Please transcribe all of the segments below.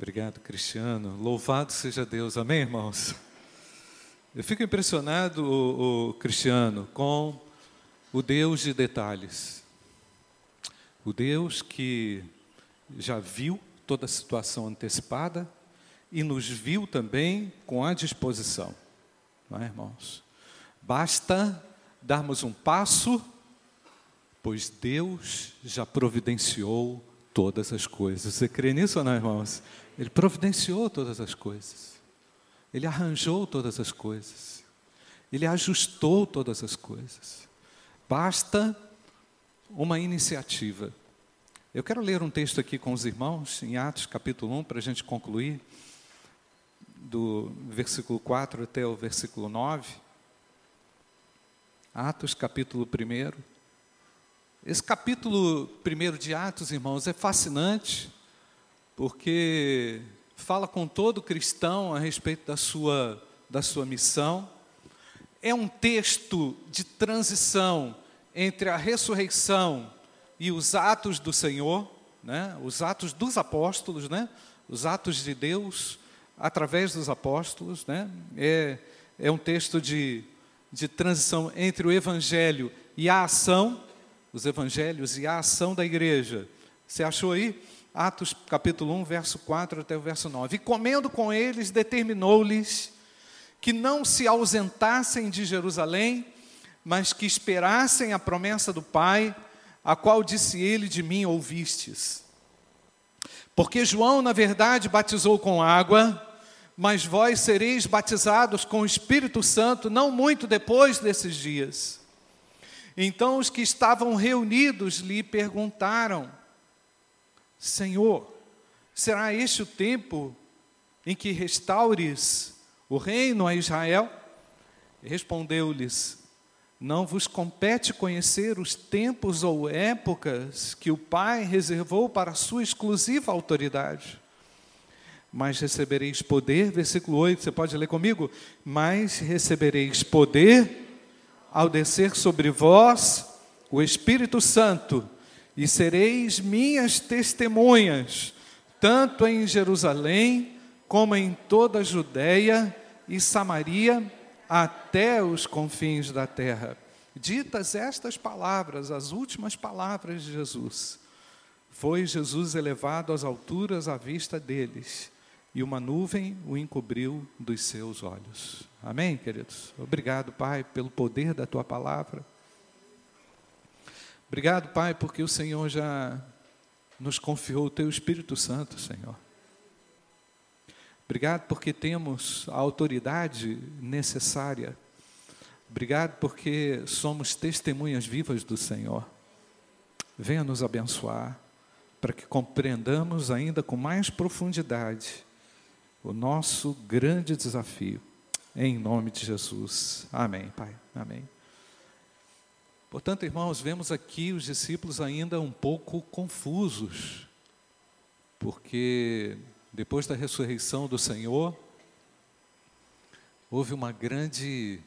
Obrigado, Cristiano. Louvado seja Deus. Amém, irmãos? Eu fico impressionado, o, o Cristiano, com o Deus de detalhes. O Deus que já viu toda a situação antecipada e nos viu também com a disposição. Não é, irmãos? Basta darmos um passo, pois Deus já providenciou todas as coisas. Você crê nisso ou não, irmãos? Ele providenciou todas as coisas. Ele arranjou todas as coisas. Ele ajustou todas as coisas. Basta uma iniciativa. Eu quero ler um texto aqui com os irmãos, em Atos capítulo 1, para a gente concluir, do versículo 4 até o versículo 9. Atos capítulo 1. Esse capítulo 1 de Atos, irmãos, é fascinante, porque fala com todo cristão a respeito da sua, da sua missão. É um texto de transição entre a ressurreição e os atos do Senhor, né? os atos dos apóstolos, né? os atos de Deus através dos apóstolos. Né? É, é um texto de, de transição entre o evangelho e a ação, os evangelhos e a ação da igreja. Você achou aí? Atos capítulo 1, verso 4 até o verso 9. E comendo com eles, determinou-lhes que não se ausentassem de Jerusalém, mas que esperassem a promessa do Pai, a qual disse ele: De mim ouvistes. Porque João, na verdade, batizou com água, mas vós sereis batizados com o Espírito Santo não muito depois desses dias. Então os que estavam reunidos lhe perguntaram: Senhor, será este o tempo em que restaures o reino a Israel? Respondeu-lhes: não vos compete conhecer os tempos ou épocas que o Pai reservou para a sua exclusiva autoridade. Mas recebereis poder, versículo 8, você pode ler comigo? Mas recebereis poder ao descer sobre vós o Espírito Santo, e sereis minhas testemunhas, tanto em Jerusalém, como em toda a Judéia e Samaria até os confins da terra. Ditas estas palavras, as últimas palavras de Jesus, foi Jesus elevado às alturas à vista deles, e uma nuvem o encobriu dos seus olhos. Amém, queridos? Obrigado, Pai, pelo poder da tua palavra. Obrigado, Pai, porque o Senhor já nos confiou o teu Espírito Santo, Senhor. Obrigado porque temos a autoridade necessária. Obrigado porque somos testemunhas vivas do Senhor. Venha nos abençoar para que compreendamos ainda com mais profundidade o nosso grande desafio. Em nome de Jesus. Amém, Pai. Amém. Portanto, irmãos, vemos aqui os discípulos ainda um pouco confusos, porque depois da ressurreição do Senhor, houve uma grande,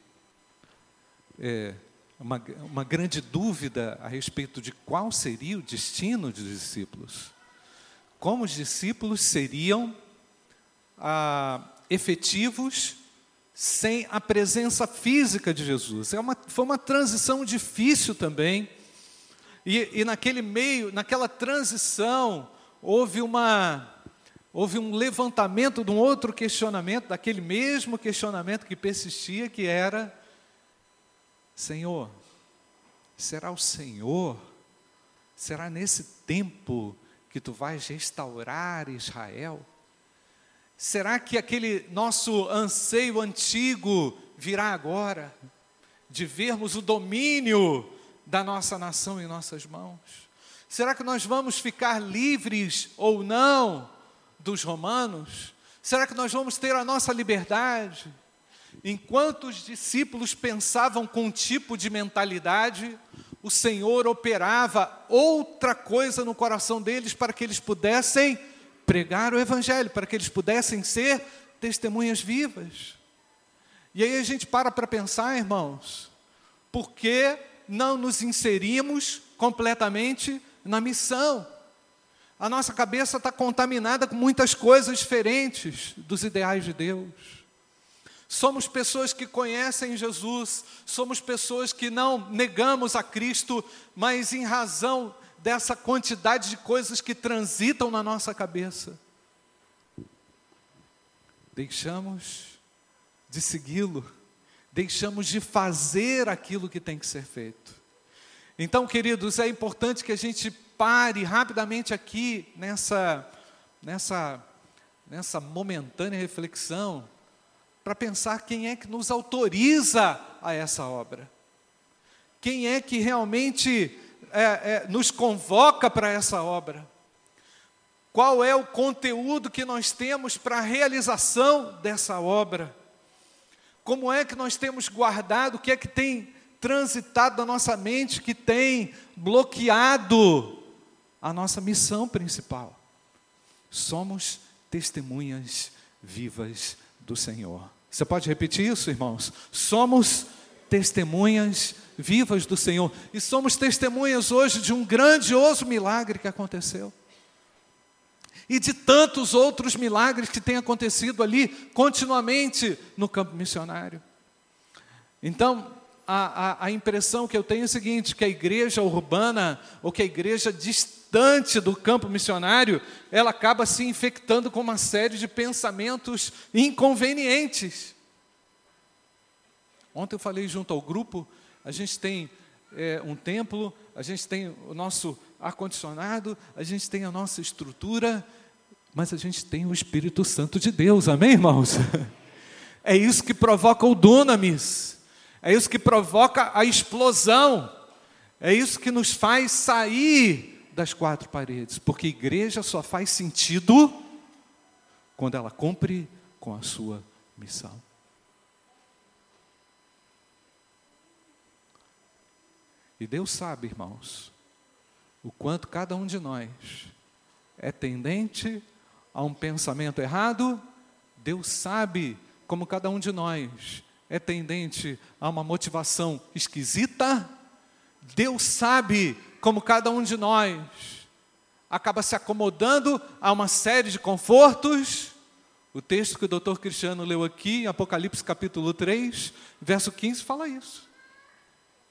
é, uma, uma grande dúvida a respeito de qual seria o destino dos discípulos. Como os discípulos seriam ah, efetivos sem a presença física de Jesus. É uma, foi uma transição difícil também. E, e naquele meio, naquela transição, houve uma houve um levantamento de um outro questionamento, daquele mesmo questionamento que persistia, que era: Senhor, será o Senhor? Será nesse tempo que tu vais restaurar Israel? Será que aquele nosso anseio antigo virá agora? De vermos o domínio da nossa nação em nossas mãos? Será que nós vamos ficar livres ou não dos romanos? Será que nós vamos ter a nossa liberdade? Enquanto os discípulos pensavam com um tipo de mentalidade, o Senhor operava outra coisa no coração deles para que eles pudessem pregar o Evangelho, para que eles pudessem ser testemunhas vivas. E aí a gente para para pensar, irmãos, por que não nos inserimos completamente na missão? A nossa cabeça está contaminada com muitas coisas diferentes dos ideais de Deus. Somos pessoas que conhecem Jesus, somos pessoas que não negamos a Cristo, mas em razão dessa quantidade de coisas que transitam na nossa cabeça, deixamos de segui-lo, deixamos de fazer aquilo que tem que ser feito. Então, queridos, é importante que a gente pare rapidamente aqui nessa, nessa, nessa momentânea reflexão para pensar quem é que nos autoriza a essa obra. Quem é que realmente é, é, nos convoca para essa obra? Qual é o conteúdo que nós temos para a realização dessa obra? Como é que nós temos guardado, o que é que tem transitado na nossa mente, que tem bloqueado a nossa missão principal? Somos testemunhas vivas do Senhor. Você pode repetir isso, irmãos? Somos testemunhas vivas do Senhor. E somos testemunhas hoje de um grandioso milagre que aconteceu e de tantos outros milagres que têm acontecido ali continuamente no campo missionário. Então, a, a, a, impressão que eu tenho é a seguinte: que a igreja urbana, ou que a igreja distante do campo missionário, ela acaba se infectando com uma série de pensamentos inconvenientes. Ontem eu falei junto ao grupo, a gente tem é, um templo, a gente tem o nosso ar-condicionado, a gente tem a nossa estrutura, mas a gente tem o Espírito Santo de Deus, amém, irmãos? É isso que provoca o dunamis, é isso que provoca a explosão, é isso que nos faz sair das quatro paredes, porque igreja só faz sentido quando ela cumpre com a sua missão. E Deus sabe, irmãos, o quanto cada um de nós é tendente a um pensamento errado, Deus sabe como cada um de nós é tendente a uma motivação esquisita, Deus sabe como cada um de nós acaba se acomodando a uma série de confortos. O texto que o doutor Cristiano leu aqui, Apocalipse capítulo 3, verso 15, fala isso.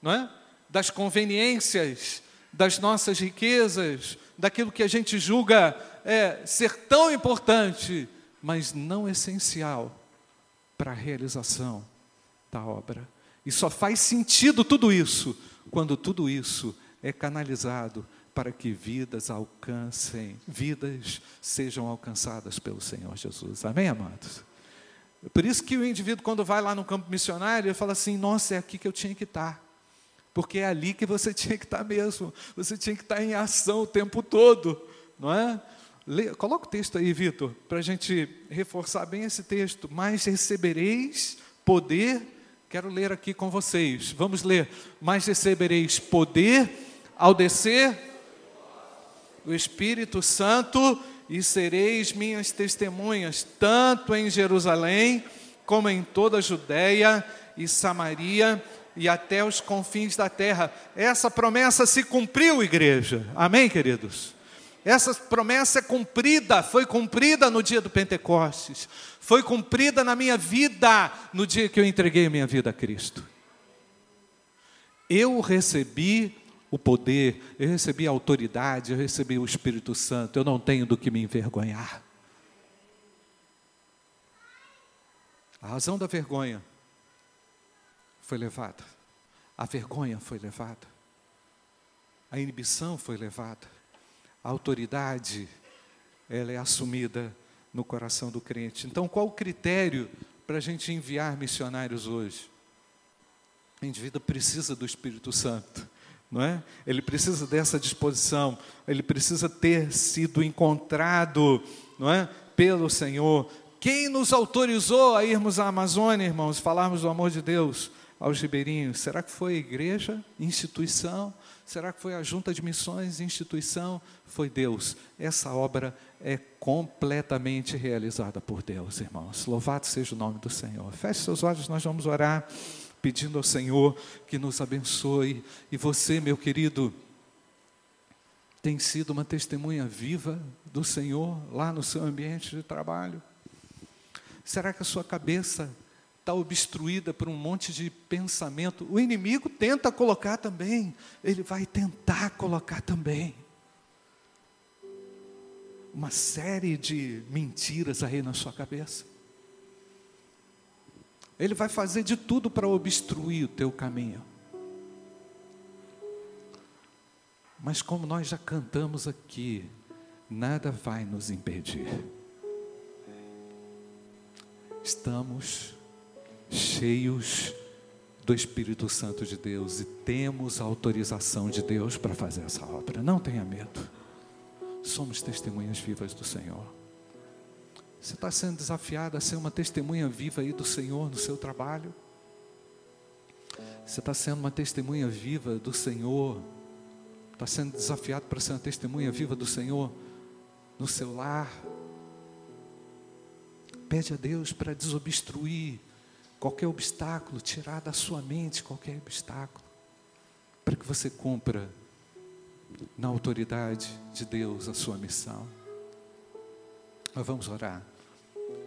Não é? Das conveniências, das nossas riquezas, daquilo que a gente julga é, ser tão importante, mas não essencial para a realização da obra. E só faz sentido tudo isso quando tudo isso é canalizado para que vidas alcancem, vidas sejam alcançadas pelo Senhor Jesus. Amém, amados? Por isso que o indivíduo, quando vai lá no campo missionário, ele fala assim: Nossa, é aqui que eu tinha que estar. Porque é ali que você tinha que estar mesmo. Você tinha que estar em ação o tempo todo, não é? Lê, coloca o texto aí, Vitor, para a gente reforçar bem esse texto. Mas recebereis poder, quero ler aqui com vocês. Vamos ler. Mas recebereis poder ao descer o Espírito Santo e sereis minhas testemunhas, tanto em Jerusalém, como em toda a Judéia e Samaria e até os confins da terra. Essa promessa se cumpriu, igreja. Amém, queridos? Essa promessa é cumprida, foi cumprida no dia do Pentecostes, foi cumprida na minha vida no dia que eu entreguei minha vida a Cristo. Eu recebi o poder, eu recebi a autoridade, eu recebi o Espírito Santo, eu não tenho do que me envergonhar. A razão da vergonha foi levada, a vergonha foi levada, a inibição foi levada a autoridade ela é assumida no coração do crente. Então, qual o critério para a gente enviar missionários hoje? O indivíduo precisa do Espírito Santo, não é? Ele precisa dessa disposição, ele precisa ter sido encontrado, não é? Pelo Senhor. Quem nos autorizou a irmos à Amazônia, irmãos, falarmos do amor de Deus aos ribeirinhos? Será que foi a igreja, instituição? Será que foi a junta de missões, instituição? Foi Deus. Essa obra é completamente realizada por Deus, irmãos. Louvado seja o nome do Senhor. Feche seus olhos, nós vamos orar, pedindo ao Senhor que nos abençoe. E você, meu querido, Tem sido uma testemunha viva do Senhor lá no seu ambiente de trabalho? Será que a sua cabeça está obstruída por um monte de pensamento? O inimigo tenta colocar também, ele vai tentar colocar também. Uma série de mentiras aí na sua cabeça. Ele vai fazer de tudo para obstruir o teu caminho. Mas como nós já cantamos aqui, nada vai nos impedir. Estamos cheios do Espírito Santo de Deus e temos a autorização de Deus para fazer essa obra. Não tenha medo. Somos testemunhas vivas do Senhor. Você está sendo desafiado a ser uma testemunha viva aí do Senhor no seu trabalho. Você está sendo uma testemunha viva do Senhor está sendo desafiado para ser uma testemunha viva do Senhor no seu lar. Pede a Deus para desobstruir qualquer obstáculo, tirar da sua mente qualquer obstáculo, para que você cumpra na autoridade de Deus a sua missão. Nós vamos orar.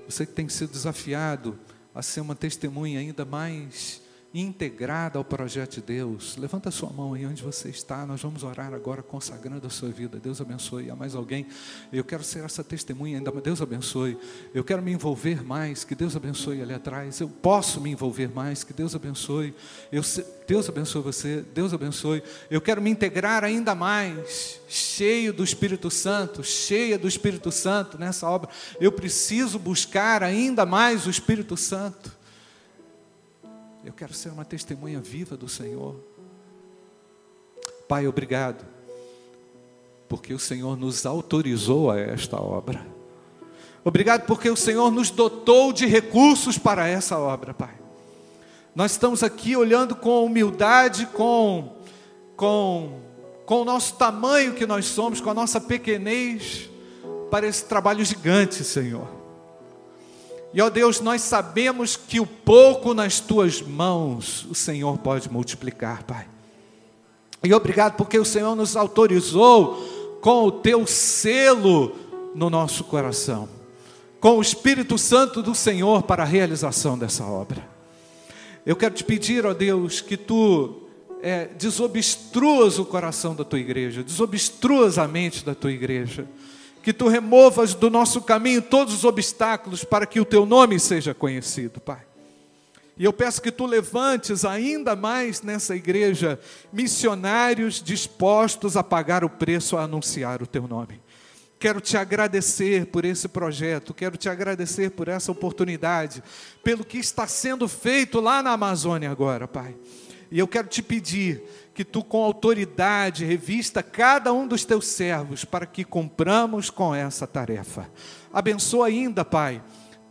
Você que tem sido desafiado a ser uma testemunha ainda mais integrada ao projeto de Deus. Levanta sua mão aí onde você está. Nós vamos orar agora consagrando a sua vida. Deus abençoe. Há mais alguém? Eu quero ser essa testemunha ainda. Deus abençoe. Eu quero me envolver mais. Que Deus abençoe ali atrás. Eu posso me envolver mais. Que Deus abençoe. Eu, Deus abençoe você. Deus abençoe. Eu quero me integrar ainda mais, cheio do Espírito Santo, cheia do Espírito Santo nessa obra. Eu preciso buscar ainda mais o Espírito Santo. Eu quero ser uma testemunha viva do Senhor. Pai, obrigado, porque o Senhor nos autorizou a esta obra. Obrigado porque o Senhor nos dotou de recursos para essa obra, Pai. Nós estamos aqui olhando com humildade, com, com, com o nosso tamanho que nós somos, com a nossa pequenez, para esse trabalho gigante, Senhor. E ó Deus, nós sabemos que o pouco nas tuas mãos o Senhor pode multiplicar, Pai. E obrigado porque o Senhor nos autorizou com o teu selo no nosso coração, com o Espírito Santo do Senhor para a realização dessa obra. Eu quero te pedir, ó Deus, que tu é, desobstruas o coração da tua igreja, desobstruas a mente da tua igreja que tu removas do nosso caminho todos os obstáculos para que o teu nome seja conhecido, Pai. E eu peço que tu levantes ainda mais nessa igreja missionários dispostos a pagar o preço a anunciar o teu nome. Quero te agradecer por esse projeto, quero te agradecer por essa oportunidade, pelo que está sendo feito lá na Amazônia agora, Pai. E eu quero te pedir que tu, com autoridade, revista cada um dos teus servos para que cumpramos com essa tarefa. Abençoa ainda, Pai,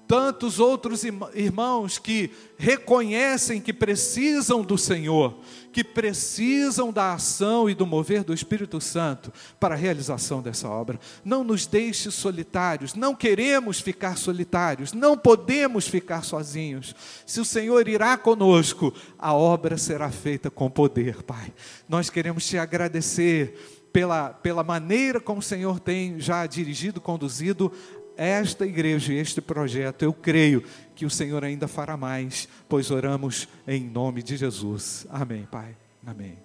tantos outros irmãos que reconhecem que precisam do Senhor, que precisam da ação e do mover do Espírito Santo para a realização dessa obra. Não nos deixe solitários, não queremos ficar solitários, não podemos ficar sozinhos. Se o Senhor irá conosco, a obra será feita com poder, Pai. Nós queremos te agradecer pela, pela maneira como o Senhor tem já dirigido, conduzido esta igreja e este projeto, eu creio que o Senhor ainda fará mais, pois oramos em nome de Jesus. Amém, Pai. Amém.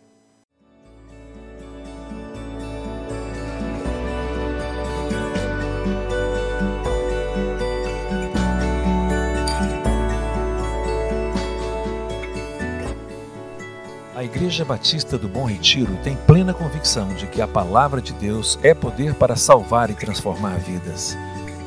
A Igreja Batista do Bom Retiro tem plena convicção de que a palavra de Deus é poder para salvar e transformar vidas.